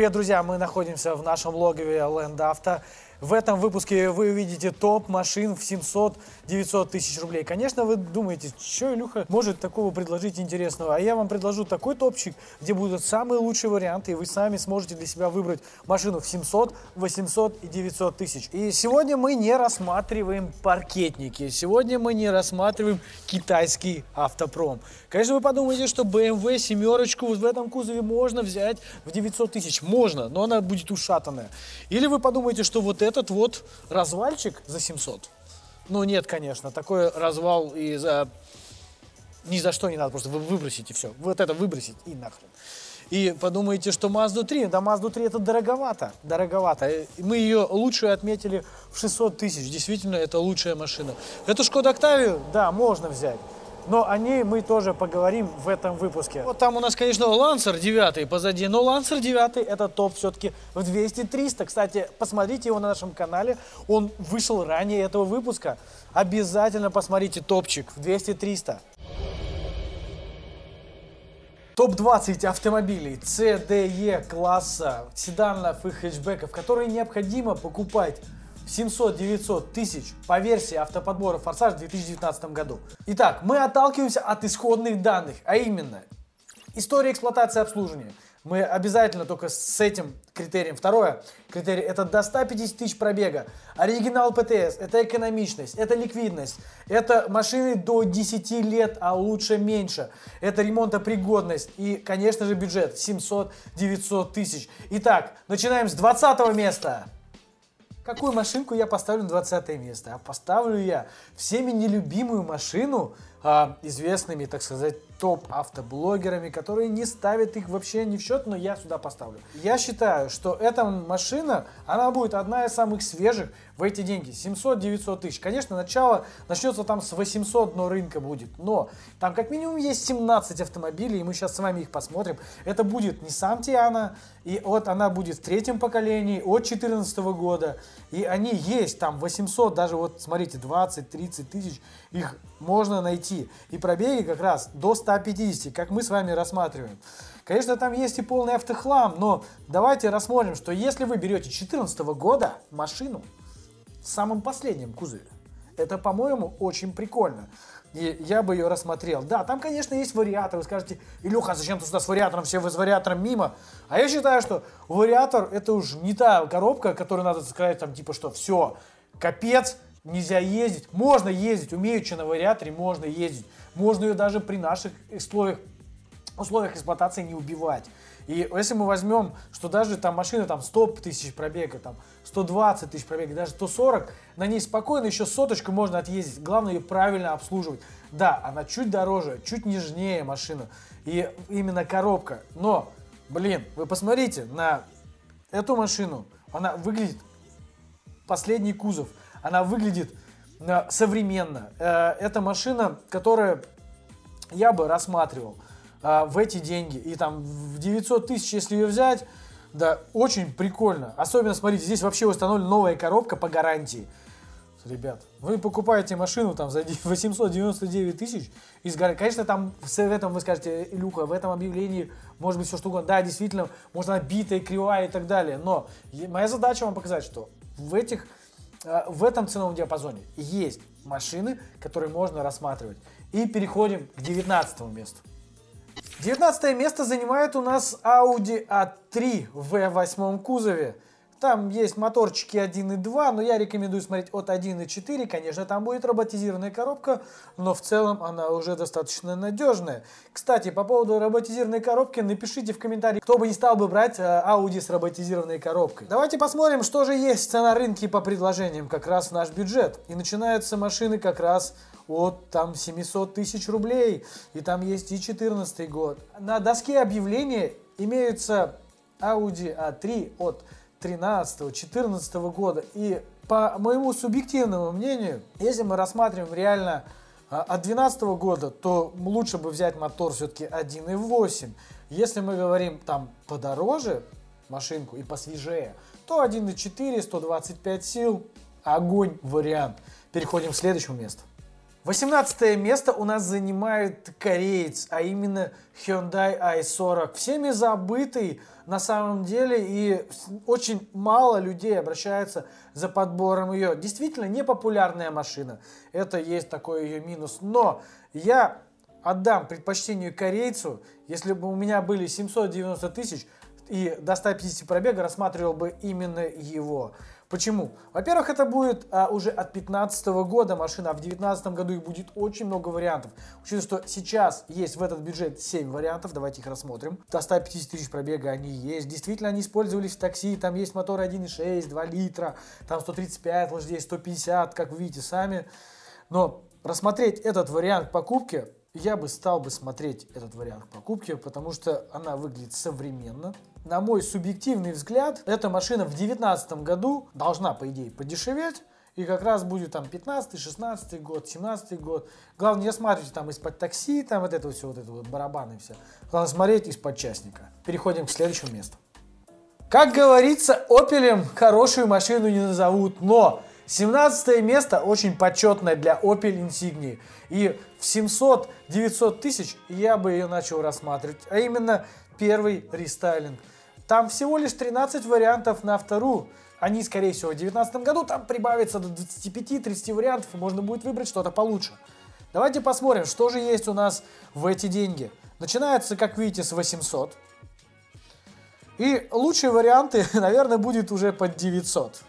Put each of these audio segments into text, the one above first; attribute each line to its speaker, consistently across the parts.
Speaker 1: Привет, друзья! Мы находимся в нашем логове Land Auto. В этом выпуске вы увидите топ машин в 700-900 тысяч рублей. Конечно, вы думаете, что Илюха может такого предложить интересного? А я вам предложу такой топчик, где будут самые лучшие варианты, и вы сами сможете для себя выбрать машину в 700, 800 и 900 тысяч. И сегодня мы не рассматриваем паркетники, сегодня мы не рассматриваем китайский автопром. Конечно, вы подумаете, что BMW семерочку в этом кузове можно взять в 900 тысяч. Можно, но она будет ушатанная. Или вы подумаете, что вот этот вот развальчик за 700. Ну нет, конечно, такой развал и за... Ни за что не надо, просто вы выбросите все. Вот это выбросить и нахрен. И подумаете, что Mazda 3, да Mazda 3 это дороговато, дороговато. Мы ее лучшую отметили в 600 тысяч, действительно это лучшая машина. Эту Шкода Октавию, да, можно взять. Но о ней мы тоже поговорим в этом выпуске. Вот там у нас, конечно, Лансер 9 позади, но Лансер 9 это топ все-таки в 200-300. Кстати, посмотрите его на нашем канале, он вышел ранее этого выпуска. Обязательно посмотрите топчик в 200-300. Топ-20 автомобилей CDE класса, седанов и хэтчбеков, которые необходимо покупать 700-900 тысяч по версии автоподбора Форсаж в 2019 году. Итак, мы отталкиваемся от исходных данных, а именно история эксплуатации обслуживания. Мы обязательно только с этим критерием. Второе критерий это до 150 тысяч пробега. Оригинал ПТС, это экономичность, это ликвидность, это машины до 10 лет, а лучше меньше. Это ремонтопригодность и, конечно же, бюджет 700-900 тысяч. Итак, начинаем с 20 места. Какую машинку я поставлю на 20 место? А поставлю я всеми нелюбимую машину, а, известными, так сказать, топ-автоблогерами, которые не ставят их вообще ни в счет, но я сюда поставлю. Я считаю, что эта машина, она будет одна из самых свежих в эти деньги. 700-900 тысяч. Конечно, начало начнется там с 800, но рынка будет. Но там как минимум есть 17 автомобилей, и мы сейчас с вами их посмотрим. Это будет Nissan Tiana, и вот она будет в третьем поколении, от 2014 года. И они есть, там 800, даже вот смотрите, 20-30 тысяч, их можно найти. И пробеги как раз до 150, как мы с вами рассматриваем. Конечно, там есть и полный автохлам, но давайте рассмотрим, что если вы берете 2014 года машину в самом последнем кузове, это, по-моему, очень прикольно. И я бы ее рассмотрел. Да, там, конечно, есть вариатор. Вы скажете, Илюха, зачем ты сюда с вариатором? Все вы с вариатором мимо. А я считаю, что вариатор это уже не та коробка, которую надо сказать, там, типа, что все, капец, нельзя ездить. Можно ездить, умеючи на вариаторе, можно ездить. Можно ее даже при наших условиях, условиях эксплуатации не убивать. И если мы возьмем, что даже там машина там 100 тысяч пробега, там 120 тысяч пробега, даже 140, на ней спокойно еще соточку можно отъездить. Главное ее правильно обслуживать. Да, она чуть дороже, чуть нежнее машина. И именно коробка. Но, блин, вы посмотрите на эту машину. Она выглядит последний кузов. Она выглядит современно. Э, это машина, которая я бы рассматривал э, в эти деньги. И там в 900 тысяч, если ее взять, да, очень прикольно. Особенно, смотрите, здесь вообще установлена новая коробка по гарантии. Ребят, вы покупаете машину там за 899 тысяч из гарантии. Конечно, там в этом вы скажете, Илюха, в этом объявлении может быть все что угодно. Да, действительно, можно битая, кривая и так далее. Но моя задача вам показать, что в этих Э, в этом ценовом диапазоне есть машины, которые можно рассматривать. И переходим к 19 месту. 19 место занимает у нас Audi A3 в V8 кузове. Там есть моторчики 1.2, но я рекомендую смотреть от 1.4. Конечно, там будет роботизированная коробка, но в целом она уже достаточно надежная. Кстати, по поводу роботизированной коробки, напишите в комментарии, кто бы не стал бы брать э, Audi с роботизированной коробкой. Давайте посмотрим, что же есть на рынке по предложениям, как раз наш бюджет. И начинаются машины как раз от там 700 тысяч рублей, и там есть и 14 год. На доске объявления имеются Audi A3 от 13-14 года. И по моему субъективному мнению, если мы рассматриваем реально а, от 2012 года, то лучше бы взять мотор все-таки 1.8. Если мы говорим там подороже машинку и посвежее, то 1.4, 125 сил, огонь вариант. Переходим к следующему месту. 18 место у нас занимает кореец, а именно Hyundai i40. Всеми забытый на самом деле и очень мало людей обращаются за подбором ее. Действительно непопулярная машина. Это есть такой ее минус. Но я отдам предпочтению корейцу, если бы у меня были 790 тысяч и до 150 пробега рассматривал бы именно его. Почему? Во-первых, это будет а, уже от 2015 года машина, а в 2019 году их будет очень много вариантов. Учитывая, что сейчас есть в этот бюджет 7 вариантов, давайте их рассмотрим. До 150 тысяч пробега они есть. Действительно, они использовались в такси, там есть мотор 1.6, 2 литра, там 135 лошадей, 150, как вы видите сами. Но рассмотреть этот вариант покупки я бы стал бы смотреть этот вариант покупки, потому что она выглядит современно. На мой субъективный взгляд, эта машина в 2019 году должна, по идее, подешеветь. И как раз будет там 15 16 год, 17 год. Главное, не смотрите там из-под такси, там вот это все, вот это вот барабаны все. Главное смотреть из-под частника. Переходим к следующему месту. Как говорится, Opel хорошую машину не назовут, но 17 место очень почетное для Opel Insignia. И в 700-900 тысяч я бы ее начал рассматривать. А именно первый рестайлинг. Там всего лишь 13 вариантов на вторую. Они, скорее всего, в 2019 году там прибавится до 25-30 вариантов, и можно будет выбрать что-то получше. Давайте посмотрим, что же есть у нас в эти деньги. Начинается, как видите, с 800. И лучшие варианты, наверное, будет уже под 900.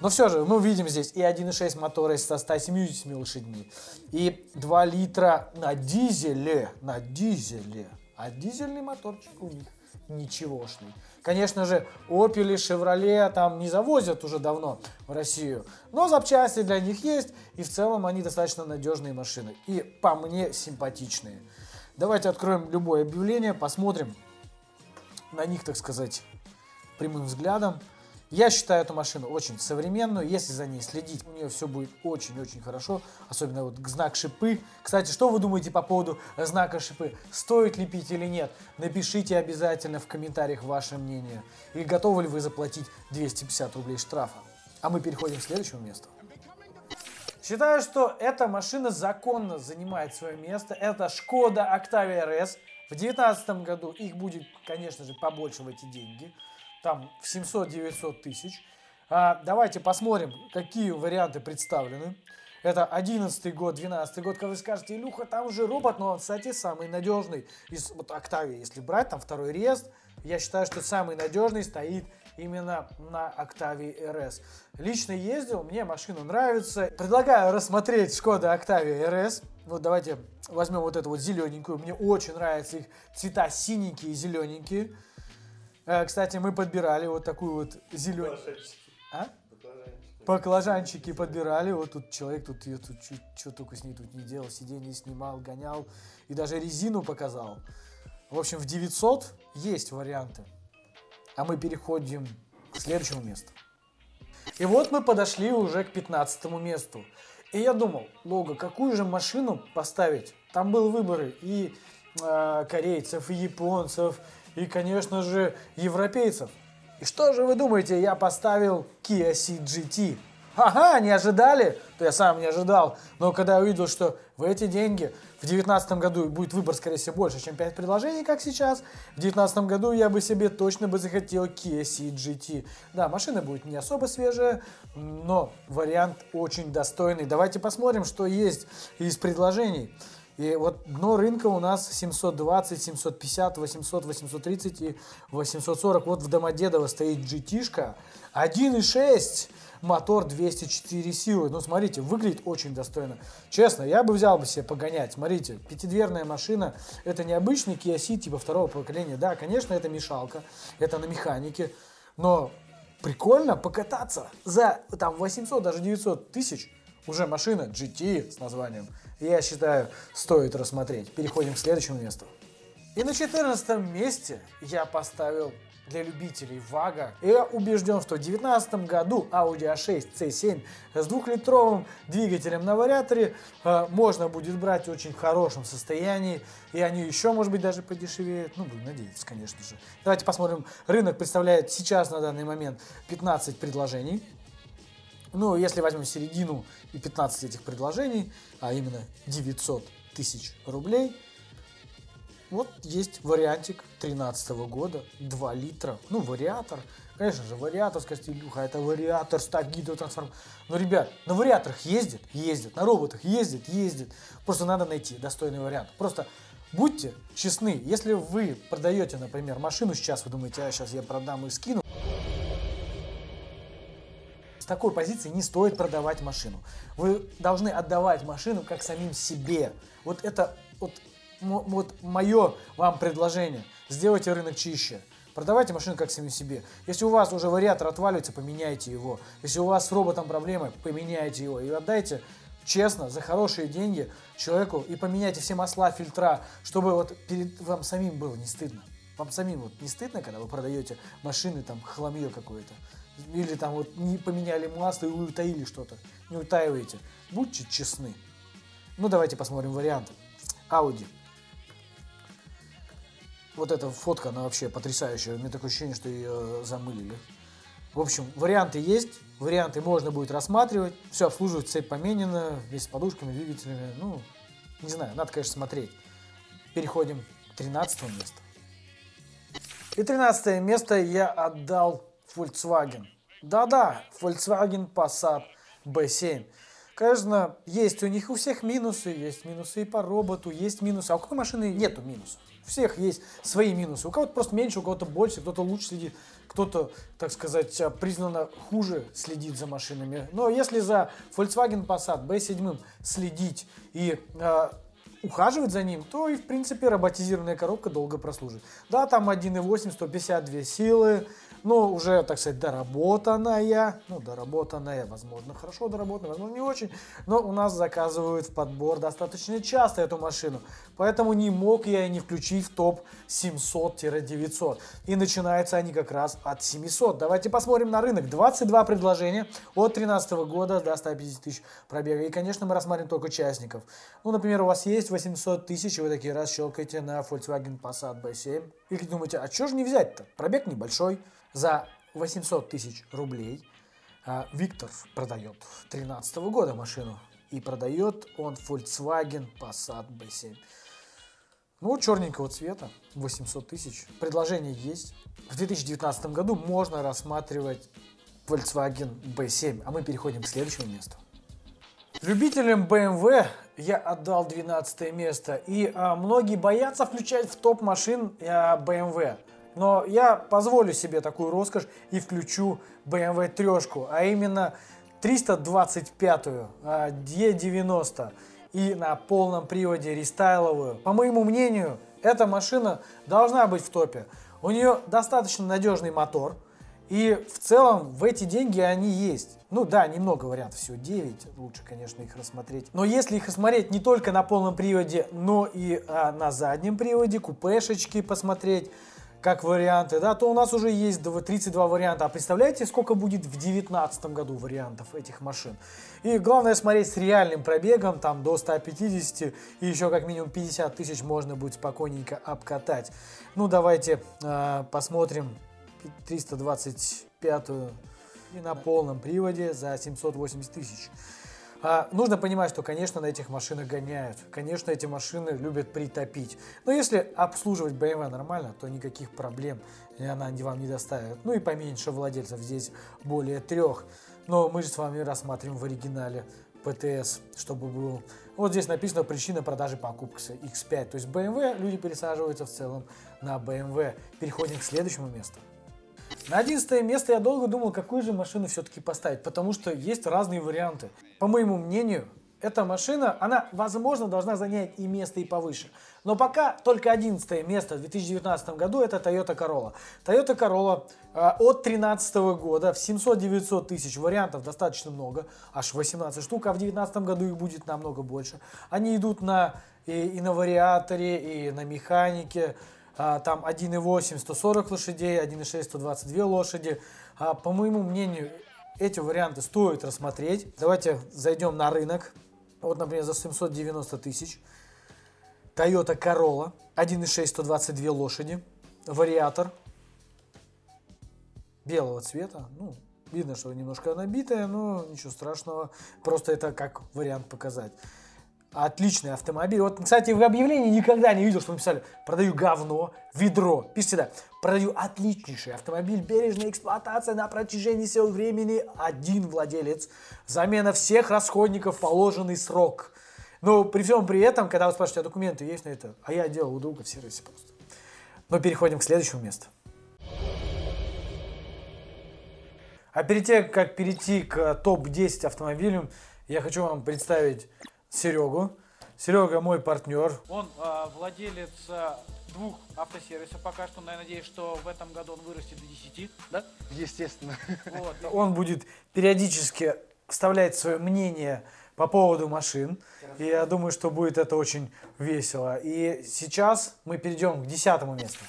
Speaker 1: Но все же, мы видим здесь и 1.6 мотора со 170 лошадьми, и 2 литра на дизеле, на дизеле. А дизельный моторчик у них ничегошный. Конечно же, Opel и Chevrolet там не завозят уже давно в Россию, но запчасти для них есть, и в целом они достаточно надежные машины. И по мне симпатичные. Давайте откроем любое объявление, посмотрим на них, так сказать, прямым взглядом. Я считаю эту машину очень современную. Если за ней следить, у нее все будет очень-очень хорошо. Особенно вот знак шипы. Кстати, что вы думаете по поводу знака шипы? Стоит лепить или нет? Напишите обязательно в комментариях ваше мнение. И готовы ли вы заплатить 250 рублей штрафа? А мы переходим к следующему месту. Считаю, что эта машина законно занимает свое место. Это Шкода Octavia RS. В 2019 году их будет, конечно же, побольше в эти деньги там в 700-900 тысяч. А, давайте посмотрим, какие варианты представлены. Это 11 год, 12 год, когда вы скажете, Илюха, там уже робот, но он, кстати, самый надежный из вот Octavia, если брать, там второй рест, я считаю, что самый надежный стоит именно на Octavia RS. Лично ездил, мне машина нравится. Предлагаю рассмотреть Skoda Octavia RS. Вот давайте возьмем вот эту вот зелененькую. Мне очень нравятся их цвета синенькие и зелененькие. Э, кстати, мы подбирали вот такую вот зеленую... А? Баклажанчики подбирали, вот тут человек тут ее тут что только с ней тут не делал, сиденье снимал, гонял и даже резину показал. В общем, в 900 есть варианты. А мы переходим к следующему месту. И вот мы подошли уже к 15 месту. И я думал, Лого, какую же машину поставить? Там был выборы и э, корейцев, и японцев, и, конечно же, европейцев. И что же вы думаете, я поставил Kia Ceed GT? Ага, не ожидали? То я сам не ожидал. Но когда я увидел, что в эти деньги в 2019 году будет выбор, скорее всего, больше, чем 5 предложений, как сейчас, в 2019 году я бы себе точно бы захотел Kia Ceed GT. Да, машина будет не особо свежая, но вариант очень достойный. Давайте посмотрим, что есть из предложений. И вот дно рынка у нас 720, 750, 800, 830 и 840. Вот в Домодедово стоит GT-шка 1.6 мотор 204 силы. Ну, смотрите, выглядит очень достойно. Честно, я бы взял бы себе погонять. Смотрите, пятидверная машина, это не обычный Kia Ceed типа второго поколения. Да, конечно, это мешалка, это на механике, но прикольно покататься за там 800, даже 900 тысяч уже машина GT с названием я считаю, стоит рассмотреть. Переходим к следующему месту. И на 14 месте я поставил для любителей ВАГа. Я убежден, что в 2019 году Audi A6 C7 с двухлитровым двигателем на вариаторе э, можно будет брать в очень хорошем состоянии. И они еще, может быть, даже подешевеют. Ну, будем надеяться, конечно же. Давайте посмотрим. Рынок представляет сейчас на данный момент 15 предложений. Ну, если возьмем середину и 15 этих предложений, а именно 900 тысяч рублей, вот есть вариантик 13 года, 2 литра, ну, вариатор. Конечно же, вариатор, скажете, Илюха, это вариатор, стак гидротрансформ. Но, ребят, на вариаторах ездят, ездят, на роботах ездят, ездят. Просто надо найти достойный вариант. Просто будьте честны, если вы продаете, например, машину сейчас, вы думаете, а сейчас я продам и скину, такой позиции не стоит продавать машину. Вы должны отдавать машину как самим себе. Вот это вот вот мое вам предложение. Сделайте рынок чище. Продавайте машину как самим себе. Если у вас уже вариатор отваливается, поменяйте его. Если у вас с роботом проблемы, поменяйте его. И отдайте честно, за хорошие деньги человеку и поменяйте все масла, фильтра, чтобы вот перед вам самим было не стыдно. Вам самим вот не стыдно, когда вы продаете машины, там, хламье какое-то. Или там вот не поменяли масло и утаили что-то. Не утаиваете. Будьте честны. Ну, давайте посмотрим варианты. Audi вот эта фотка, она вообще потрясающая. У меня такое ощущение, что ее замылили. В общем, варианты есть, варианты можно будет рассматривать. Все обслуживать, цепь поменена, вместе с подушками, двигателями. Ну, не знаю, надо, конечно, смотреть. Переходим к 13 месту. И 13 место я отдал Volkswagen. Да-да, Volkswagen Passat B7. Конечно, есть у них у всех минусы, есть минусы и по роботу, есть минусы. А у какой машины нету минусов? всех есть свои минусы. У кого-то просто меньше, у кого-то больше, кто-то лучше следит, кто-то, так сказать, признанно хуже следит за машинами. Но если за Volkswagen Passat B7 следить и э, ухаживать за ним, то и, в принципе, роботизированная коробка долго прослужит. Да, там 1.8, 152 силы, но уже, так сказать, доработанная, ну, доработанная, возможно, хорошо доработанная, возможно, не очень, но у нас заказывают в подбор достаточно часто эту машину, поэтому не мог я и не включить в топ 700-900. И начинаются они как раз от 700. Давайте посмотрим на рынок. 22 предложения от 2013 года до 150 тысяч пробега. И, конечно, мы рассмотрим только участников. Ну, например, у вас есть 800 тысяч, и вы такие раз щелкаете на Volkswagen Passat B7. И думаете, а что же не взять-то? Пробег небольшой за 800 тысяч рублей а, Виктор продает 2013 года машину. И продает он Volkswagen Passat B7. Ну, черненького цвета, 800 тысяч. Предложение есть. В 2019 году можно рассматривать Volkswagen B7. А мы переходим к следующему месту. Любителям BMW я отдал 12 место. И а, многие боятся включать в топ машин а, BMW. Но я позволю себе такую роскошь и включу BMW трешку, а именно 325-ю D90 и на полном приводе рестайловую. По моему мнению, эта машина должна быть в топе. У нее достаточно надежный мотор, и в целом в эти деньги они есть. Ну да, немного вариантов, всего 9, лучше, конечно, их рассмотреть. Но если их рассмотреть не только на полном приводе, но и а, на заднем приводе, купешечки посмотреть, как варианты, да, то у нас уже есть 32 варианта. А представляете, сколько будет в 2019 году вариантов этих машин? И главное смотреть с реальным пробегом, там до 150 и еще как минимум 50 тысяч можно будет спокойненько обкатать. Ну, давайте э, посмотрим 325 и на полном приводе за 780 тысяч. А, нужно понимать, что, конечно, на этих машинах гоняют. Конечно, эти машины любят притопить. Но если обслуживать BMW нормально, то никаких проблем она вам не доставит. Ну и поменьше владельцев, здесь более трех. Но мы же с вами рассматриваем в оригинале ПТС, чтобы был... Вот здесь написано причина продажи покупки X5. То есть BMW, люди пересаживаются в целом на BMW. Переходим к следующему месту. На 11 место я долго думал, какую же машину все-таки поставить, потому что есть разные варианты. По моему мнению, эта машина, она, возможно, должна занять и место, и повыше. Но пока только 11 место в 2019 году это Toyota Corolla. Toyota Corolla э, от 2013 года в 700-900 тысяч вариантов достаточно много, аж 18 штук, а в 2019 году их будет намного больше. Они идут на, и, и на вариаторе, и на механике, там 1.8 140 лошадей, 1.6 122 лошади. А, по моему мнению, эти варианты стоит рассмотреть. Давайте зайдем на рынок. Вот, например, за 790 тысяч. Toyota Corolla, 1.6 122 лошади, вариатор белого цвета, ну, Видно, что немножко набитая, но ничего страшного. Просто это как вариант показать. Отличный автомобиль. Вот, кстати, в объявлении никогда не видел, что написали «продаю говно, ведро». Пишите да, «продаю отличнейший автомобиль, бережная эксплуатация на протяжении всего времени, один владелец, замена всех расходников, положенный срок». Но при всем при этом, когда вы спрашиваете, а документы есть на это, а я делал у друга в сервисе просто. Но переходим к следующему месту. А перед тем, как перейти к топ-10 автомобилям, я хочу вам представить Серегу. Серега мой партнер.
Speaker 2: Он э, владелец э, двух автосервисов пока что, но я надеюсь, что в этом году он вырастет до 10, да?
Speaker 3: Естественно.
Speaker 1: Вот. Он будет периодически вставлять свое мнение по поводу машин. И я думаю, что будет это очень весело. И сейчас мы перейдем к десятому месту.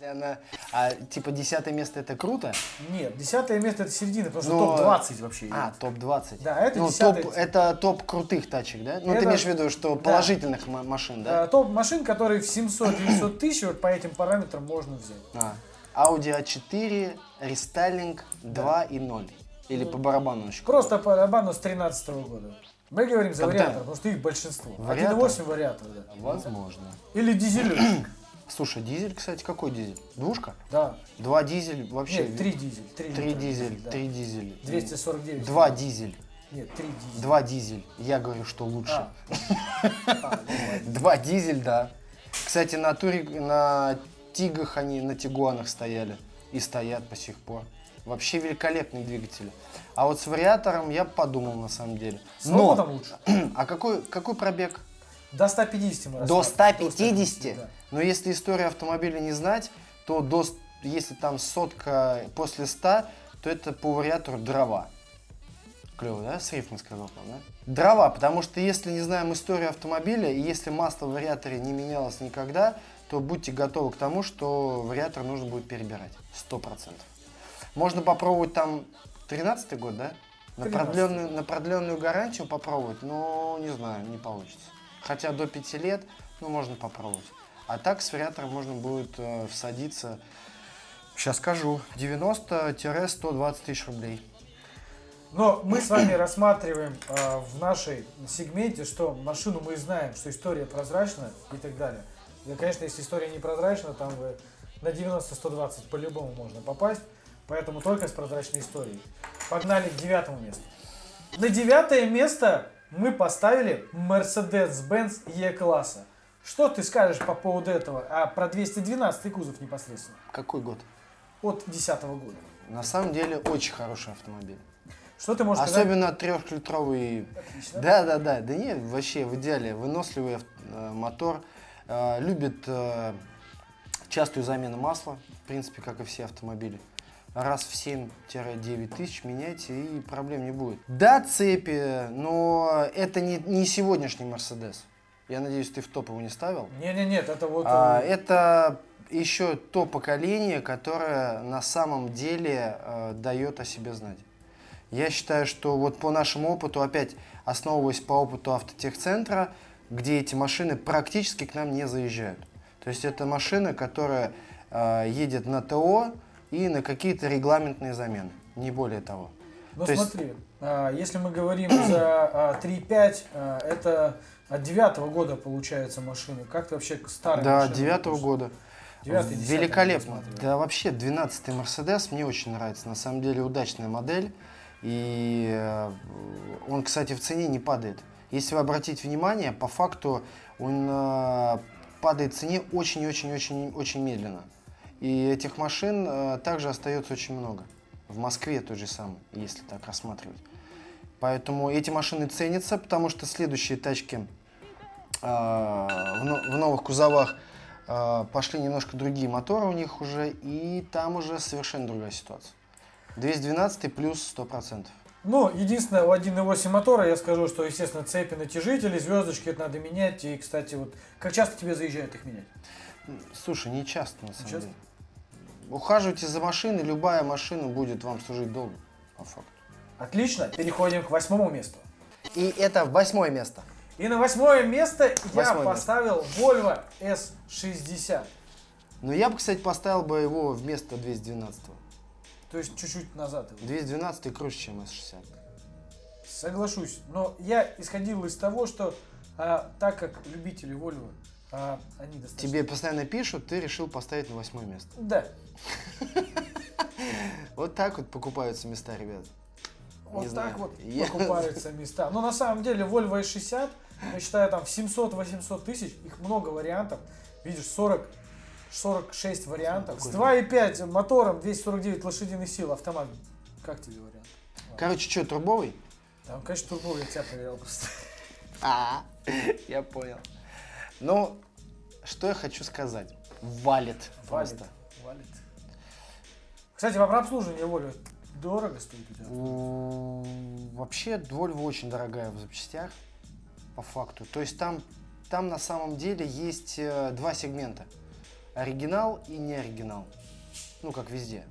Speaker 3: Если она, а, типа, десятое место это круто?
Speaker 1: Нет, десятое место это середина, потому что
Speaker 3: Но-
Speaker 1: топ-20 вообще. идет.
Speaker 3: А, топ-20.
Speaker 1: Да, это
Speaker 3: ну,
Speaker 1: десятое.
Speaker 3: топ, это топ крутых тачек, да? Ну,
Speaker 1: Это-
Speaker 3: ты имеешь в виду, что
Speaker 1: Да.
Speaker 3: положительных ма- машин, да?
Speaker 1: Э, топ машин, которые в 700-900 тысяч, вот по этим параметрам можно взять.
Speaker 3: А. Audi A4, рестайлинг 2 и 0. Или по барабану еще.
Speaker 1: Просто по барабану с 13 года. Мы говорим за
Speaker 3: Когда?
Speaker 1: вариатор, потому что их большинство.
Speaker 3: Вариатор?
Speaker 1: 1.8 вариатор, да.
Speaker 3: Возможно.
Speaker 1: Или дизель.
Speaker 3: Слушай, дизель, кстати, какой дизель? Двушка?
Speaker 1: Да.
Speaker 3: Два дизель вообще.
Speaker 1: Нет, 3 дизель. 3,
Speaker 3: Три дизель, три дизель.
Speaker 1: 249.
Speaker 3: Два дизель.
Speaker 1: Нет, 3 дизель.
Speaker 3: Два дизель. Я говорю, что лучше.
Speaker 1: А. А, ну.
Speaker 3: Два дизель, да. Кстати, на туре, на Тигах они, на Тигуанах стояли. И стоят по сих пор. Вообще великолепные двигатели. А вот с вариатором я подумал на самом деле.
Speaker 1: С опытом
Speaker 3: Но,
Speaker 1: лучше.
Speaker 3: а какой, какой пробег?
Speaker 1: До 150 мы
Speaker 3: До
Speaker 1: рассматриваем.
Speaker 3: 150?
Speaker 1: да.
Speaker 3: Но если историю автомобиля не знать, то до, если там сотка после 100, то это по вариатору дрова. Клево, да? С рифмой сказал там, да? Дрова, потому что если не знаем историю автомобиля, и если масло в вариаторе не менялось никогда, то будьте готовы к тому, что вариатор нужно будет перебирать. Сто процентов. Можно попробовать там 13 год, да? На
Speaker 1: 13-й.
Speaker 3: продленную, на продленную гарантию попробовать, но не знаю, не получится. Хотя до 5 лет, ну, можно попробовать. А так с вариатором можно будет э, всадиться, сейчас скажу, 90-120 тысяч рублей.
Speaker 1: Но мы с вами рассматриваем э, в нашей сегменте, что машину мы знаем, что история прозрачна и так далее. И, конечно, если история не прозрачна, там вы на 90-120 по-любому можно попасть. Поэтому только с прозрачной историей. Погнали к девятому месту. На девятое место мы поставили Mercedes-Benz E-класса. Что ты скажешь по поводу этого? А про 212 кузов непосредственно.
Speaker 3: Какой год?
Speaker 1: От 2010 года.
Speaker 3: На самом деле очень хороший автомобиль.
Speaker 1: Что ты можешь сказать?
Speaker 3: Особенно трехлитровый.
Speaker 1: Отлично.
Speaker 3: Да, да, да. Да нет, вообще в идеале. Выносливый э, мотор. э, любит э, частую замену масла. В принципе, как и все автомобили. Раз в 7-9 тысяч меняйте, и проблем не будет. Да, цепи, но это не, не сегодняшний Мерседес. Я надеюсь, ты в топ его не ставил.
Speaker 1: Не-не, нет, это вот...
Speaker 3: А,
Speaker 1: э,
Speaker 3: это еще то поколение, которое на самом деле э, дает о себе знать. Я считаю, что вот по нашему опыту, опять основываясь по опыту автотехцентра, где эти машины практически к нам не заезжают. То есть это машина, которая э, едет на ТО и на какие-то регламентные замены, не более того.
Speaker 1: Ну
Speaker 3: То есть-
Speaker 1: смотри, а, если мы говорим за а, 3.5, а, это от девятого года получается машины. Как ты вообще к старым
Speaker 3: Да, девятого года.
Speaker 1: Девятый, десятый
Speaker 3: Великолепно.
Speaker 1: рассматриваем.
Speaker 3: Да, вообще 12-й Мерседес мне очень нравится. На самом деле удачная модель. И э, он, кстати, в цене не падает. Если вы обратите внимание, по факту он э, падает в цене очень-очень-очень-очень медленно. И этих машин э, также остается очень много. В Москве той же самой, если так рассматривать. Поэтому эти машины ценятся, потому что следующие тачки э, в, но- в новых кузовах э, пошли немножко другие моторы у них уже, и там уже совершенно другая ситуация. 212 плюс 100%.
Speaker 1: Ну, единственное, у 1.8 мотора я скажу, что, естественно, цепи натяжители, звездочки это надо менять. И, кстати, вот как часто тебе заезжают их менять?
Speaker 3: Слушай, не часто на самом
Speaker 1: часто?
Speaker 3: деле. Ухаживайте за машиной, любая машина будет вам служить долго, по факту.
Speaker 1: Отлично, переходим к восьмому месту.
Speaker 3: И это восьмое место.
Speaker 1: И на восьмое место я
Speaker 3: Восьмое место.
Speaker 1: поставил Volvo S60.
Speaker 3: Но я бы, кстати, поставил бы его вместо 212.
Speaker 1: То есть чуть-чуть назад. его.
Speaker 3: 212 круче, чем S60.
Speaker 1: Соглашусь. Но я исходил из того, что а, так как любители Volvo, а, они достаточно...
Speaker 3: Тебе постоянно пишут, ты решил поставить на восьмое место.
Speaker 1: Да.
Speaker 3: Вот так вот покупаются места, ребят.
Speaker 1: Вот
Speaker 3: Не
Speaker 1: так
Speaker 3: знаю.
Speaker 1: вот
Speaker 3: Я-
Speaker 1: покупаются места. Но на самом деле Volvo S60, я считаю, там в 700-800 тысяч, их много вариантов. Видишь, 40, 46 вариантов. С
Speaker 3: Какой
Speaker 1: 2,5 мотором, 249 лошадиных сил, автомат. Как тебе вариант?
Speaker 3: Короче, что, трубовый?
Speaker 1: Там, конечно, турбо, я тебя проверял просто.
Speaker 3: А, я понял. Ну, что я хочу сказать? Валит
Speaker 1: Валит.
Speaker 3: просто.
Speaker 1: Валит. Кстати, по обслуживанию Volvo дорого стоит у тебя?
Speaker 3: Вообще, Volvo очень дорогая в запчастях, по факту. То есть там, там на самом деле есть э, два сегмента. Оригинал и не оригинал. Ну, как везде.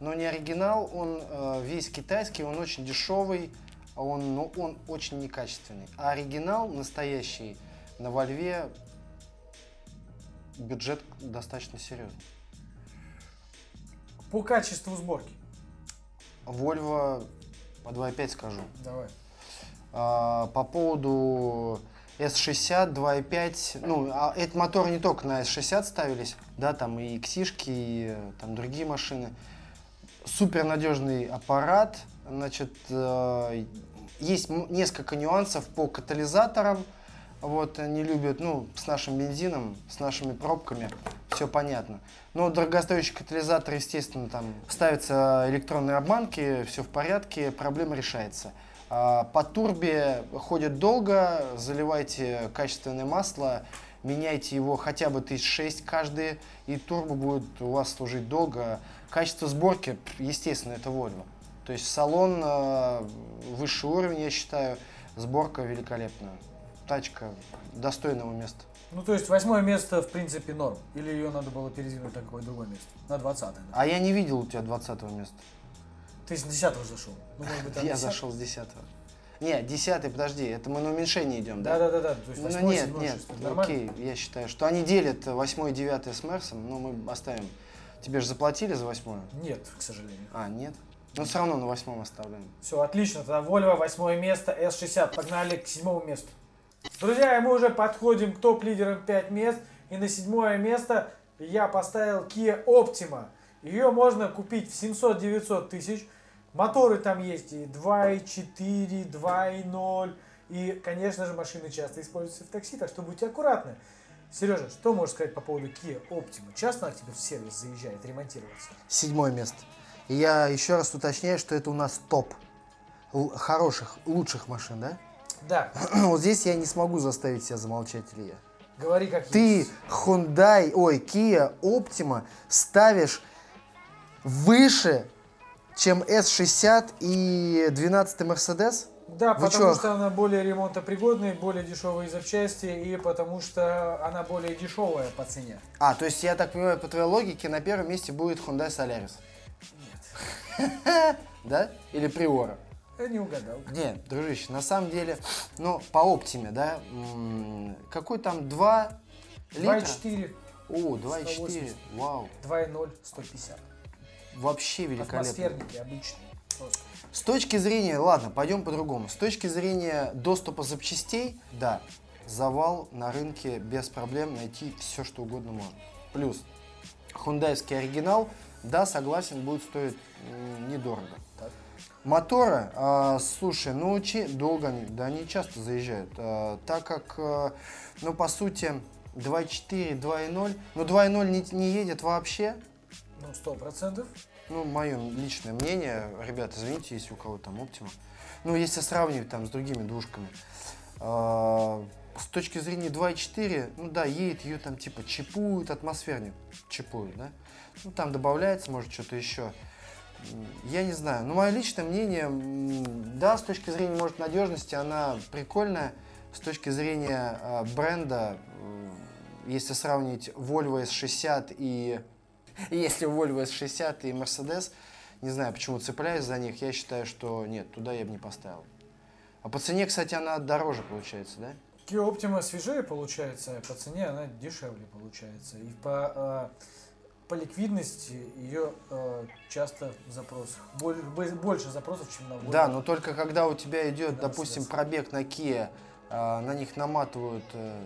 Speaker 3: Но не оригинал, он э, весь китайский, он очень дешевый, он, ну, он очень некачественный. А оригинал настоящий на Вольве бюджет достаточно серьезный.
Speaker 1: По качеству сборки.
Speaker 3: Volvo по 2.5 скажу.
Speaker 1: Давай.
Speaker 3: А, по поводу S60, 2.5, ну, а эти моторы не только на S60 ставились, да, там и Ксишки, и там другие машины. Супер надежный аппарат, значит, э, есть несколько нюансов по катализаторам, вот, они любят, ну, с нашим бензином, с нашими пробками, все понятно. Но дорогостоящий катализатор, естественно, там ставятся электронные обманки, все в порядке, проблема решается. А, По турбе ходит долго, заливайте качественное масло, меняйте его хотя бы тысяч шесть каждый, и турбо будет у вас служить долго. Качество сборки, естественно, это Volvo. То есть салон э, высший уровень, я считаю, сборка великолепная. Тачка достойного места.
Speaker 1: Ну, то есть восьмое место, в принципе, норм. Или ее надо было передвинуть на какое-то другое место? На 20
Speaker 3: А я не видел у тебя 20 места.
Speaker 1: Ты с 10 зашел. Ну, может быть,
Speaker 3: Я
Speaker 1: 10?
Speaker 3: зашел с 10 Нет, 10 подожди, это мы на уменьшение идем, да?
Speaker 1: Да, да, да. То есть
Speaker 3: Ну
Speaker 1: восьмой,
Speaker 3: нет,
Speaker 1: седьмой,
Speaker 3: нет,
Speaker 1: шестой. Нормально?
Speaker 3: окей, я считаю, что они делят 8 и 9 с Мерсом, но мы оставим. Тебе же заплатили за восьмую?
Speaker 1: Нет, к сожалению.
Speaker 3: А, нет? Но все равно на восьмом оставляем.
Speaker 1: Все, отлично. Тогда Volvo, восьмое место, S60. Погнали к седьмому месту. Друзья, мы уже подходим к топ-лидерам 5 мест. И на седьмое место я поставил Kia Optima. Ее можно купить в 700-900 тысяч. Моторы там есть и 2.4, 2.0. И, конечно же, машины часто используются в такси, так что будьте аккуратны. Сережа, что можешь сказать по поводу Kia Optima? Часто она к тебе в сервис заезжает ремонтироваться?
Speaker 3: Седьмое место. И я еще раз уточняю, что это у нас топ хороших, лучших машин, да?
Speaker 1: Да,
Speaker 3: вот здесь я не смогу заставить себя замолчать, Илья.
Speaker 1: говори как
Speaker 3: Ты
Speaker 1: есть.
Speaker 3: Hyundai, ой, Kia Optima ставишь выше, чем S60 и 12 Mercedes?
Speaker 1: Да,
Speaker 3: Вы
Speaker 1: потому
Speaker 3: чё?
Speaker 1: что она более ремонтопригодная, более дешевые запчасти, и потому что она более дешевая по цене.
Speaker 3: А, то есть я так понимаю, по твоей логике на первом месте будет Hyundai Solaris.
Speaker 1: Нет.
Speaker 3: Да? Или Priora?
Speaker 1: Я не угадал.
Speaker 3: Нет, дружище, на самом деле, ну, по оптиме, да, какой там 2 литра?
Speaker 1: 2,4,
Speaker 3: О, 2,4,
Speaker 1: 180.
Speaker 3: вау,
Speaker 1: 2,0, 150.
Speaker 3: вообще великолепно.
Speaker 1: Атмосферники обычные. Просто.
Speaker 3: С точки зрения, ладно, пойдем по-другому. С точки зрения доступа запчастей, да, завал на рынке без проблем найти все, что угодно можно. Плюс, хундайский оригинал, да, согласен, будет стоить недорого.
Speaker 1: Так.
Speaker 3: Моторы, а, слушай, ну че- долго они, да они часто заезжают, а, так как, а, ну по сути 2.4, 2.0, ну 2.0 не, не едет вообще,
Speaker 1: Ну, 100%.
Speaker 3: ну, мое личное мнение, ребят, извините, если у кого там Optima. Ну, если сравнивать там с другими двушками. С точки зрения 2.4, ну да, едет ее там типа чипуют, атмосферник чипуют, да? Ну, там добавляется, может, что-то еще. Я не знаю. Но мое личное мнение, да, с точки зрения, может, надежности, она прикольная. С точки зрения а, бренда, м, если сравнить Volvo S60 и если Volvo S60 и Mercedes, не знаю, почему цепляюсь за них, я считаю, что нет, туда я бы не поставил. А по цене, кстати, она дороже получается, да?
Speaker 1: Kia Optima свежее получается, а по цене она дешевле получается. И по по ликвидности ее э, часто в запросах. Боль- бо- больше запросов, чем на Volvo.
Speaker 3: Да, но только когда у тебя идет,
Speaker 1: Да,
Speaker 3: допустим, пробег на Kia, а, на них наматывают э,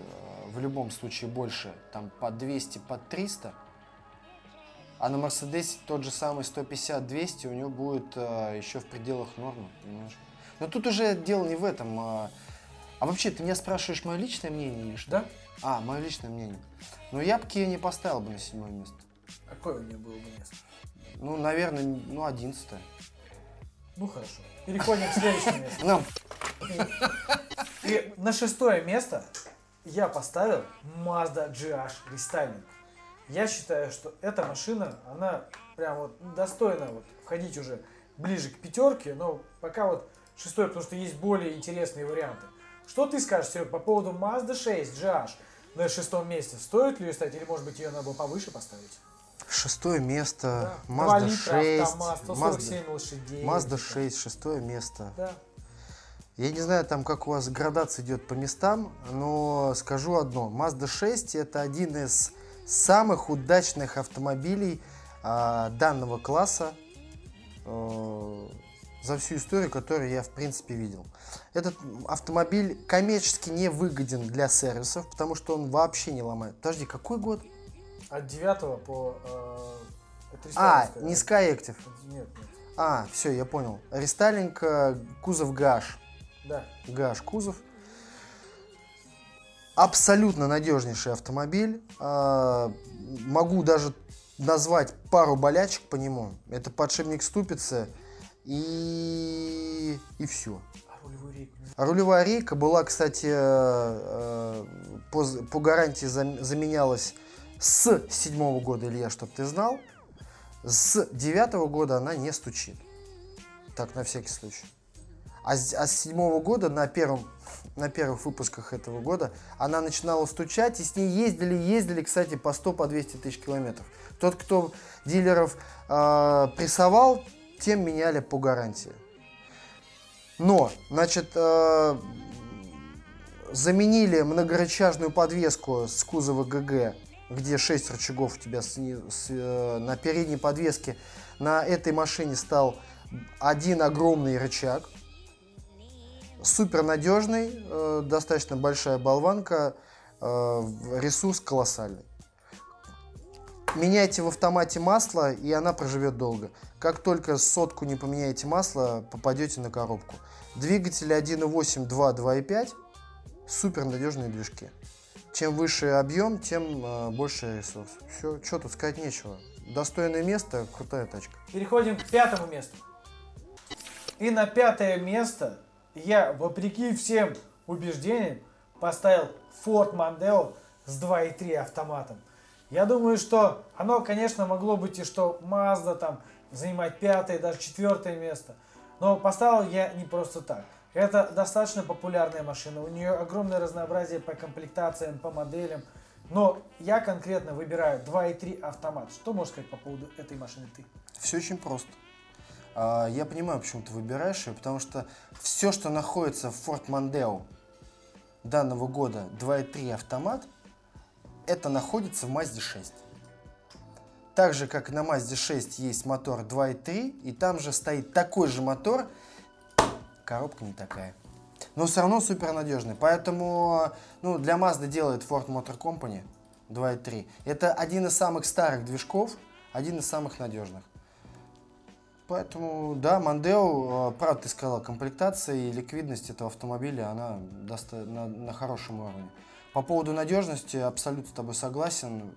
Speaker 3: в любом случае больше, там по 200, по 300, а на Мерседесе тот же самый 150-200 у него будет э, еще в пределах нормы? Но тут уже дело не в этом. А, а вообще, ты меня спрашиваешь мое личное мнение или что?
Speaker 1: Да?
Speaker 3: А, мое личное мнение. Ну, я бы Kia не поставил бы на седьмое место.
Speaker 1: Какое у нее было бы место?
Speaker 3: Ну, наверное, ну, одиннадцатое.
Speaker 1: Ну хорошо. Переходим к следующему месту.
Speaker 3: Нам
Speaker 1: И на шестое место я поставил Mazda GH Restyling. Я считаю, что эта машина, она прям вот достойна вот входить уже ближе к пятерке, но пока вот шестой, потому что есть более интересные варианты. Что ты скажешь, Серег, по поводу Mazda 6 GH на шестом месте? Стоит ли ее ставить или, может быть, ее надо было повыше поставить?
Speaker 3: Шестое место,
Speaker 1: Да.
Speaker 3: Mazda
Speaker 1: Два литра
Speaker 3: 6,
Speaker 1: автомат,
Speaker 3: Mazda,
Speaker 1: 147 лошадей.
Speaker 3: Mazda 6, шестое место.
Speaker 1: Да.
Speaker 3: Я не знаю, там как у вас градация идет по местам, но скажу одно. Mazda 6 это один из самых удачных автомобилей а, данного класса э, за всю историю, которую я в принципе видел. Этот автомобиль коммерчески не выгоден для сервисов, потому что он вообще не ломает. Подожди, какой год?
Speaker 1: От 9 по... э,
Speaker 3: А, не? Skyactiv.
Speaker 1: Нет, нет.
Speaker 3: А, все, я понял. Рестайлинг, э, кузов GH.
Speaker 1: Да.
Speaker 3: GH кузов. Абсолютно надежнейший автомобиль. А, Могу даже назвать пару болячек по нему. Это подшипник ступицы и, и все.
Speaker 1: А рулевую рейку не
Speaker 3: А Рулевая рейка была, кстати, э, э, по, по гарантии зам- заменялась с седьмого года, Илья, чтобы ты знал. С девятого года она не стучит. Так, на всякий случай. А с, а с седьмого года на, первом, на первых выпусках этого года она начинала стучать, и с ней ездили, ездили, кстати, по 100, по 200 тысяч километров. Тот, кто дилеров э, прессовал, тем меняли по гарантии. Но, значит, э, заменили многорычажную подвеску с кузова ГГ, где 6 рычагов у тебя сни- с, э, на передней подвеске. На этой машине стал один огромный рычаг. Супер надежный, э, достаточно большая болванка, э, ресурс колоссальный. Меняйте в автомате масло, и она проживет долго. Как только сотку не поменяете масло, попадете на коробку. Двигатели 1.8, 2, 2.5. Супер надежные движки. Чем выше объем, тем э, больше ресурс. Все, что тут сказать нечего. Достойное место, крутая тачка.
Speaker 1: Переходим к пятому месту. И на пятое место я, вопреки всем убеждениям, поставил Ford Mondeo с 2.3 автоматом. Я думаю, что оно, конечно, могло быть и что Mazda там занимать пятое, даже четвертое место. Но поставил я не просто так. Это достаточно популярная машина. У нее огромное разнообразие по комплектациям, по моделям. Но я конкретно выбираю 2.3 автомат. Что можешь сказать по поводу этой машины ты?
Speaker 3: Все очень просто. А, Я понимаю, почему ты выбираешь ее, потому что все, что находится в Ford Mondeo данного года 2.3 автомат, это находится в Mazda 6. Так же, как на Mazda 6 есть мотор 2.3, и там же стоит такой же мотор, коробка не такая. Но все равно супер надежный. Поэтому ну, для Mazda делает Ford Motor Company 2.3. Это один из самых старых движков, один из самых надежных. Поэтому, да, Мандео, э, правда, ты сказала, комплектация и ликвидность этого автомобиля, она доста- на, на хорошем уровне. По поводу надежности абсолютно с тобой согласен.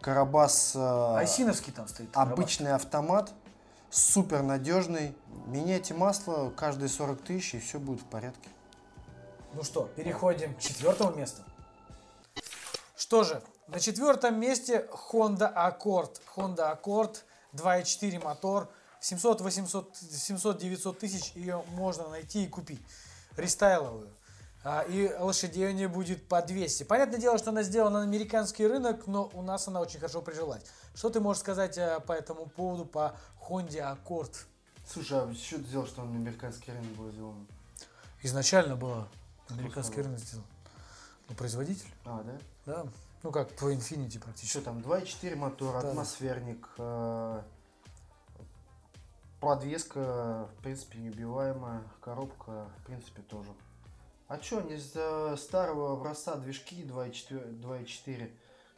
Speaker 3: Карабас э,
Speaker 1: Айсиновский там стоит.
Speaker 3: обычный автомат, супер надежный. Меняйте масло каждые 40 тысяч, и все будет в порядке.
Speaker 1: Ну что, переходим к четвертому месту. Что же, на четвертом месте Honda Accord. Honda Accord 2.4 мотор. 700, 800, 700, 900 тысяч ее можно найти и купить. Рестайловую. А, и лошадей у нее будет по 200. Понятное дело, что она сделана на американский рынок, но у нас она очень хорошо прижилась. Что ты можешь сказать а, по этому поводу, по Honda Accord?
Speaker 3: Слушай, а что ты сделал, что он на американский рынок был сделан?
Speaker 1: Изначально было американский рынок сделан. Ну, производитель,
Speaker 3: А, да?
Speaker 1: да. Ну, как твой Infiniti практически.
Speaker 3: Что там, 2.4 мотор,
Speaker 1: Да.
Speaker 3: атмосферник, э, подвеска, в принципе, неубиваемая, коробка, в принципе, тоже. А что, не за старого образца движки 2.4, 2.4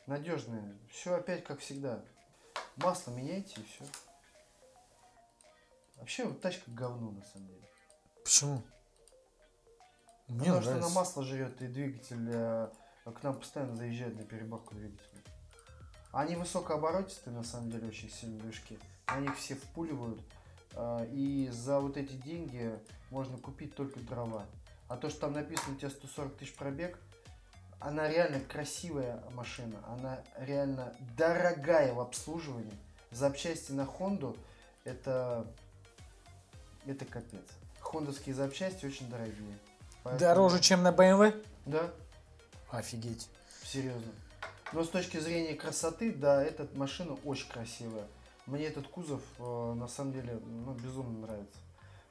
Speaker 3: надежные? Все опять как всегда. Масло меняйте и все. Вообще, вот тачка говно, на самом деле.
Speaker 1: Почему? Мне
Speaker 3: Потому что
Speaker 1: нравится.
Speaker 3: она масло жрет, и двигатель э, к нам постоянно заезжает на переборку двигателя. Они высокооборотистые, на самом деле, очень сильные движки. Они все впуливают. э, И за вот эти деньги можно купить только дрова. А то, что там написано у тебя 140 тысяч пробег, она реально красивая машина. Она реально дорогая в обслуживании. Запчасти на Хонду это, это капец. Хондовские запчасти очень дорогие. Поэтому-
Speaker 1: Дороже, чем на BMW?
Speaker 3: Да,
Speaker 1: Офигеть.
Speaker 3: серьезно. Но с точки зрения красоты, да, эта машина очень красивая. Мне этот кузов э, на самом деле ну, безумно нравится.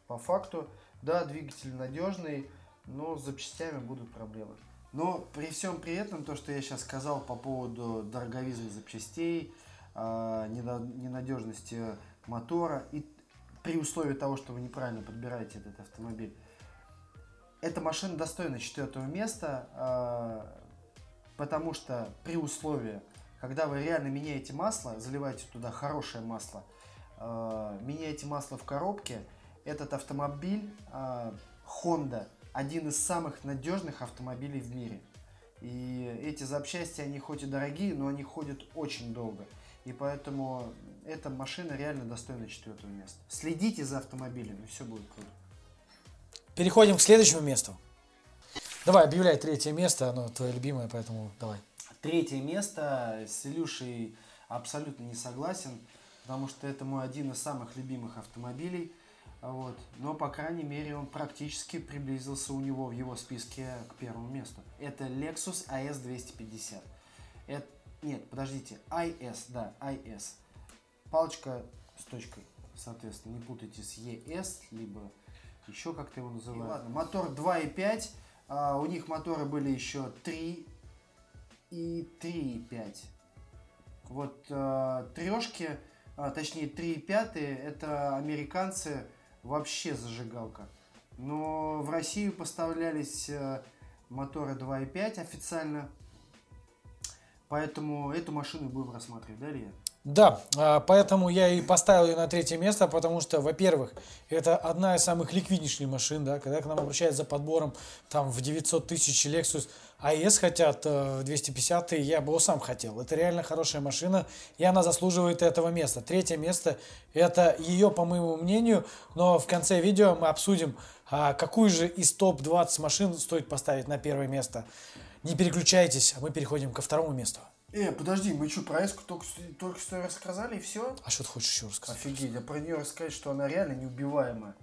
Speaker 3: По факту, да, двигатель надежный, но с запчастями будут проблемы. Но при всем при этом, то, что я сейчас сказал по поводу дороговизны запчастей, э, ненадежности мотора, и при условии того, что вы неправильно подбираете этот автомобиль, эта машина достойна четвертого места, э, потому что при условии, когда вы реально меняете масло, заливаете туда хорошее масло, э, меняете масло в коробке, этот автомобиль э, Honda один из самых надежных автомобилей в мире. И эти запчасти, они хоть и дорогие, но они ходят очень долго. И поэтому эта машина реально достойна четвертого места. Следите за автомобилем, и все будет круто.
Speaker 1: Переходим к следующему месту. Давай, объявляй третье место, оно твое любимое, поэтому давай.
Speaker 3: Третье место с Илюшей абсолютно не согласен, потому что это мой один из самых любимых автомобилей. Вот. Но, по крайней мере, он практически приблизился у него в его списке к первому месту. Это Lexus AS 250. Это, нет, подождите, IS, да, IS. Палочка с точкой, соответственно, не путайте с ES, либо еще как-то его называют. ладно, мотор 2.5, а, у них моторы были еще 3 и 3,5. Вот э, трешки, а, точнее 3,5, это американцы вообще зажигалка. Но в Россию поставлялись э, моторы 2,5 официально. Поэтому эту машину будем рассматривать, да, Илья?
Speaker 1: Да, а, поэтому я и поставил ее на третье место, потому что, во-первых, это одна из самых ликвиднейших машин, да, когда к нам обращаются за подбором там в 900 тысяч Lexus AS хотят э, в 250, я бы его сам хотел. Это реально хорошая машина, и она заслуживает этого места. Третье место, это ее, по моему мнению, но в конце видео мы обсудим, а, какую же из топ-20 машин стоит поставить на первое место. Не переключайтесь, а мы переходим ко второму месту.
Speaker 3: Э, подожди, мы что, про Эску только, только что рассказали и все?
Speaker 1: А что ты хочешь еще рассказать?
Speaker 3: Офигеть, а про нее рассказать, что она реально неубиваемая.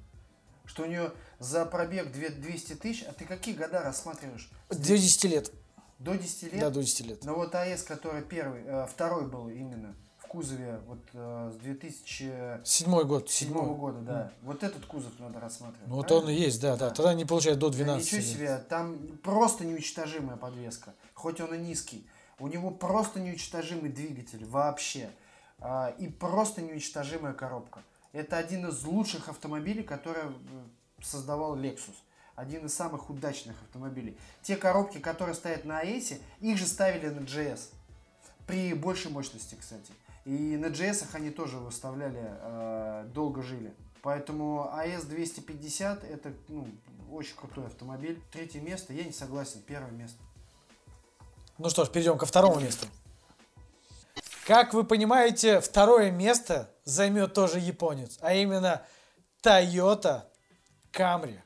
Speaker 3: Что у нее за пробег 2 200 тысяч, а ты какие года рассматриваешь?
Speaker 1: До 10 лет.
Speaker 3: До 10 лет?
Speaker 1: Да, до 10 лет.
Speaker 3: Но вот АЭС, который первый, э, второй был именно в кузове вот э, с 2007
Speaker 1: Седьмой год. Седьмой.
Speaker 3: года, да. Вот этот кузов надо рассматривать.
Speaker 1: Ну, вот
Speaker 3: правильно?
Speaker 1: он и есть, да, да.
Speaker 3: Да.
Speaker 1: Тогда не получается до
Speaker 3: Да
Speaker 1: 12
Speaker 3: ничего
Speaker 1: лет.
Speaker 3: себе, там просто неуничтожимая подвеска, хоть он и низкий. У него просто неуничтожимый двигатель вообще. А, и просто неуничтожимая коробка. Это один из лучших автомобилей, который э, создавал Lexus. Один из самых удачных автомобилей. Те коробки, которые стоят на AES, их же ставили на GS. При большей мощности, кстати. И на GS они тоже выставляли, э, долго жили. Поэтому AS 250 это ну, очень крутой автомобиль. Третье место, я не согласен, первое место.
Speaker 1: Ну что ж, перейдем ко второму месту. Как вы понимаете, второе место займет тоже японец, а именно Toyota Camry.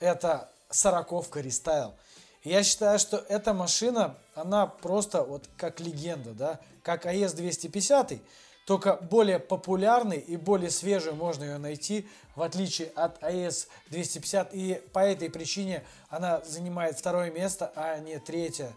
Speaker 1: Это сороковка рестайл. Я считаю, что эта машина, она просто вот как легенда, да, как AES 250, только более популярный и более свежий можно ее найти, в отличие от AES 250. И по этой причине она занимает второе место, а не третье.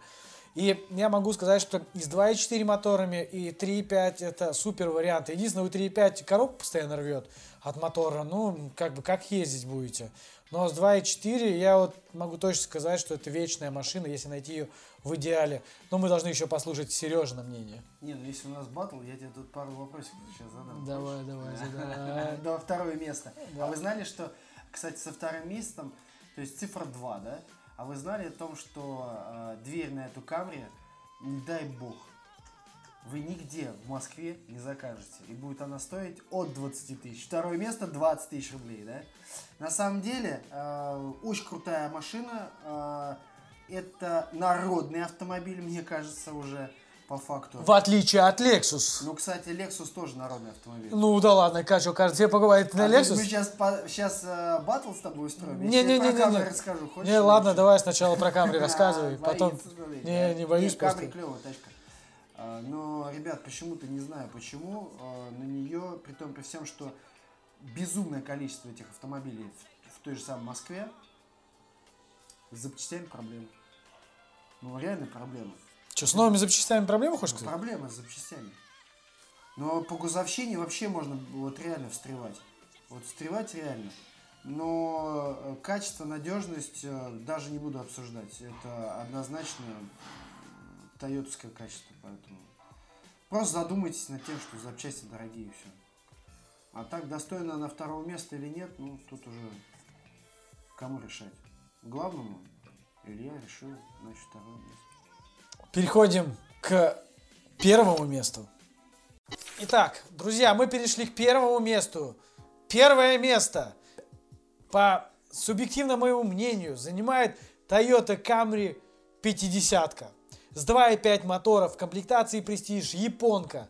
Speaker 1: И я могу сказать, что и с 2.4 моторами, и 3.5 это супер вариант. Единственное, у 3.5 коробку постоянно рвет от мотора. Ну, как бы, как ездить будете. Но с 2.4 я вот могу точно сказать, что это вечная машина, если найти ее в идеале. Но мы должны еще послушать Сережина мнение.
Speaker 3: Не, ну если у нас батл, я тебе тут пару вопросиков сейчас задам.
Speaker 1: Давай, давай, задавай.
Speaker 3: Да, второе место. А вы знали, что, кстати, со вторым местом, то есть цифра 2, да? А вы знали о том, что э, дверь на эту Камри, не дай бог, вы нигде в Москве не закажете. И будет она стоить от 20 тысяч. Второе место 20 тысяч рублей, да? На самом деле, э, очень крутая машина. э, это народный автомобиль, мне кажется, уже по факту.
Speaker 1: В отличие от Lexus.
Speaker 3: Ну, кстати, Lexus тоже народный автомобиль.
Speaker 1: Ну да ладно, Качо, кажется, тебе покупает на
Speaker 3: А мы-
Speaker 1: Lexus?
Speaker 3: Мы сейчас, сейчас батл с тобой устроим. Я
Speaker 1: Не, не, не, не, не.
Speaker 3: расскажу. Хочешь
Speaker 1: Не, ладно,
Speaker 3: лучше?
Speaker 1: давай сначала про Камри рассказывай,
Speaker 3: А,
Speaker 1: потом...
Speaker 3: боится, говорит,
Speaker 1: Не, не боюсь
Speaker 3: Не, Камри
Speaker 1: просто.
Speaker 3: клевая тачка. А, Но, ребят, почему-то не знаю почему, а, на нее, при том, при всем, что безумное количество этих автомобилей в, в той же самой Москве, с запчастями проблемы. Ну, реально проблема.
Speaker 1: Что, с новыми запчастями проблемы, хочешь
Speaker 3: Ну,
Speaker 1: сказать?
Speaker 3: Проблема с запчастями. Но по гузовщине вообще можно вот реально встревать. Вот встревать реально. Но э, качество, надежность э, даже не буду обсуждать. Это однозначно тойотовское качество, поэтому просто задумайтесь над тем, что запчасти дорогие и все. А так, достойно она второго места или нет, ну, тут уже кому решать. Главному Илья решил, значит, второе место.
Speaker 1: Переходим к первому месту. Итак, друзья, мы перешли к первому месту. Первое место, по субъективному моему мнению, занимает Toyota Camry 50 с 2.5 мотора в комплектации Prestige, японка.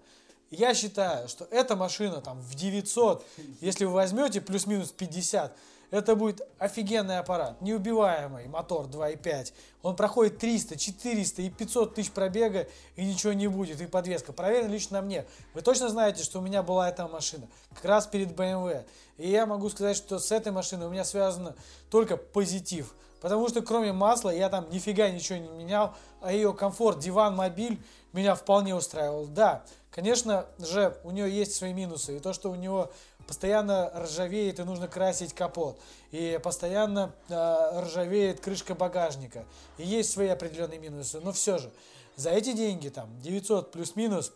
Speaker 1: Я считаю, что эта машина там в 900, если вы возьмете плюс-минус 50, это будет офигенный аппарат, неубиваемый мотор 2.5. Он проходит 300, 400 и 500 тысяч пробега и ничего не будет, и подвеска. Проверено лично мне. Вы точно знаете, что у меня была эта машина, как раз перед BMW. И я могу сказать, что с этой машиной у меня связано только позитив. Потому что кроме масла я там нифига ничего не менял, а ее комфорт, диван, мобиль меня вполне устраивал. Да, конечно же, у нее есть свои минусы. И то, что у него постоянно ржавеет и нужно красить капот. И постоянно э, ржавеет крышка багажника. И есть свои определенные минусы. Но все же, за эти деньги, там, 900 плюс-минус,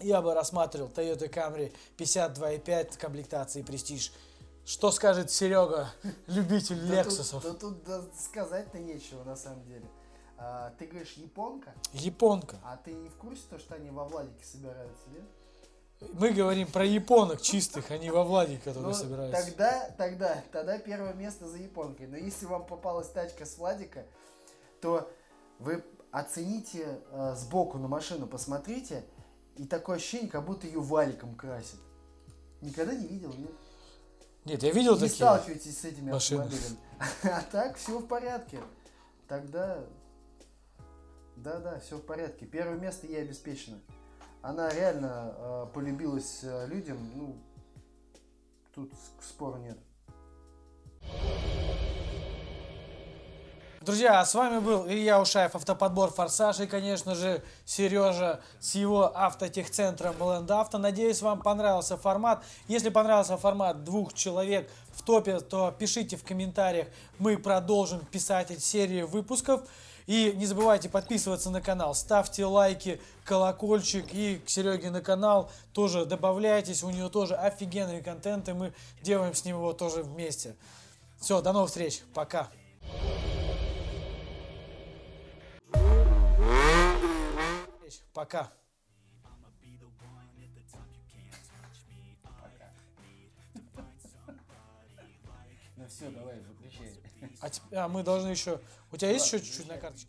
Speaker 1: я бы рассматривал Toyota Camry 52.5 комплектации Prestige. Что скажет Серега, любитель?
Speaker 3: Тут, да тут сказать-то нечего на самом деле. А, ты говоришь японка,
Speaker 1: Японка.
Speaker 3: а ты не в курсе то, что они во Владике собираются, нет?
Speaker 1: Мы говорим про японок чистых, а не во Владике, которые
Speaker 3: Ну,
Speaker 1: собираются.
Speaker 3: Тогда, тогда, тогда первое место за японкой. Но если вам попалась тачка с Владика, то вы оцените э, сбоку на машину, посмотрите, и такое ощущение, как будто ее валиком красит. Никогда не видел, нет?
Speaker 1: Нет, я видел
Speaker 3: не
Speaker 1: такие.
Speaker 3: сталкивайтесь с этими
Speaker 1: машины.
Speaker 3: автомобилями. А так все в порядке. Тогда, да-да, все в порядке. Первое место ей обеспечено. Она реально э, полюбилась э, людям. Ну, тут спора нет.
Speaker 1: Друзья, с вами был Илья Ушаев, автоподбор Форсаж и, конечно же, Сережа с его автотехцентром Blend Авто. Надеюсь, вам понравился формат. Если понравился формат двух человек в топе, то пишите в комментариях. Мы продолжим писать эти серии выпусков. И не забывайте подписываться на канал, ставьте лайки, колокольчик и к Сереге на канал тоже добавляйтесь, у него тоже офигенный контент, и мы делаем с ним его тоже вместе. Все, до новых встреч, пока. Пока.
Speaker 3: Ну все, давай, выключай.
Speaker 1: А, теп- а мы должны еще... У тебя есть еще чуть-чуть на карточке?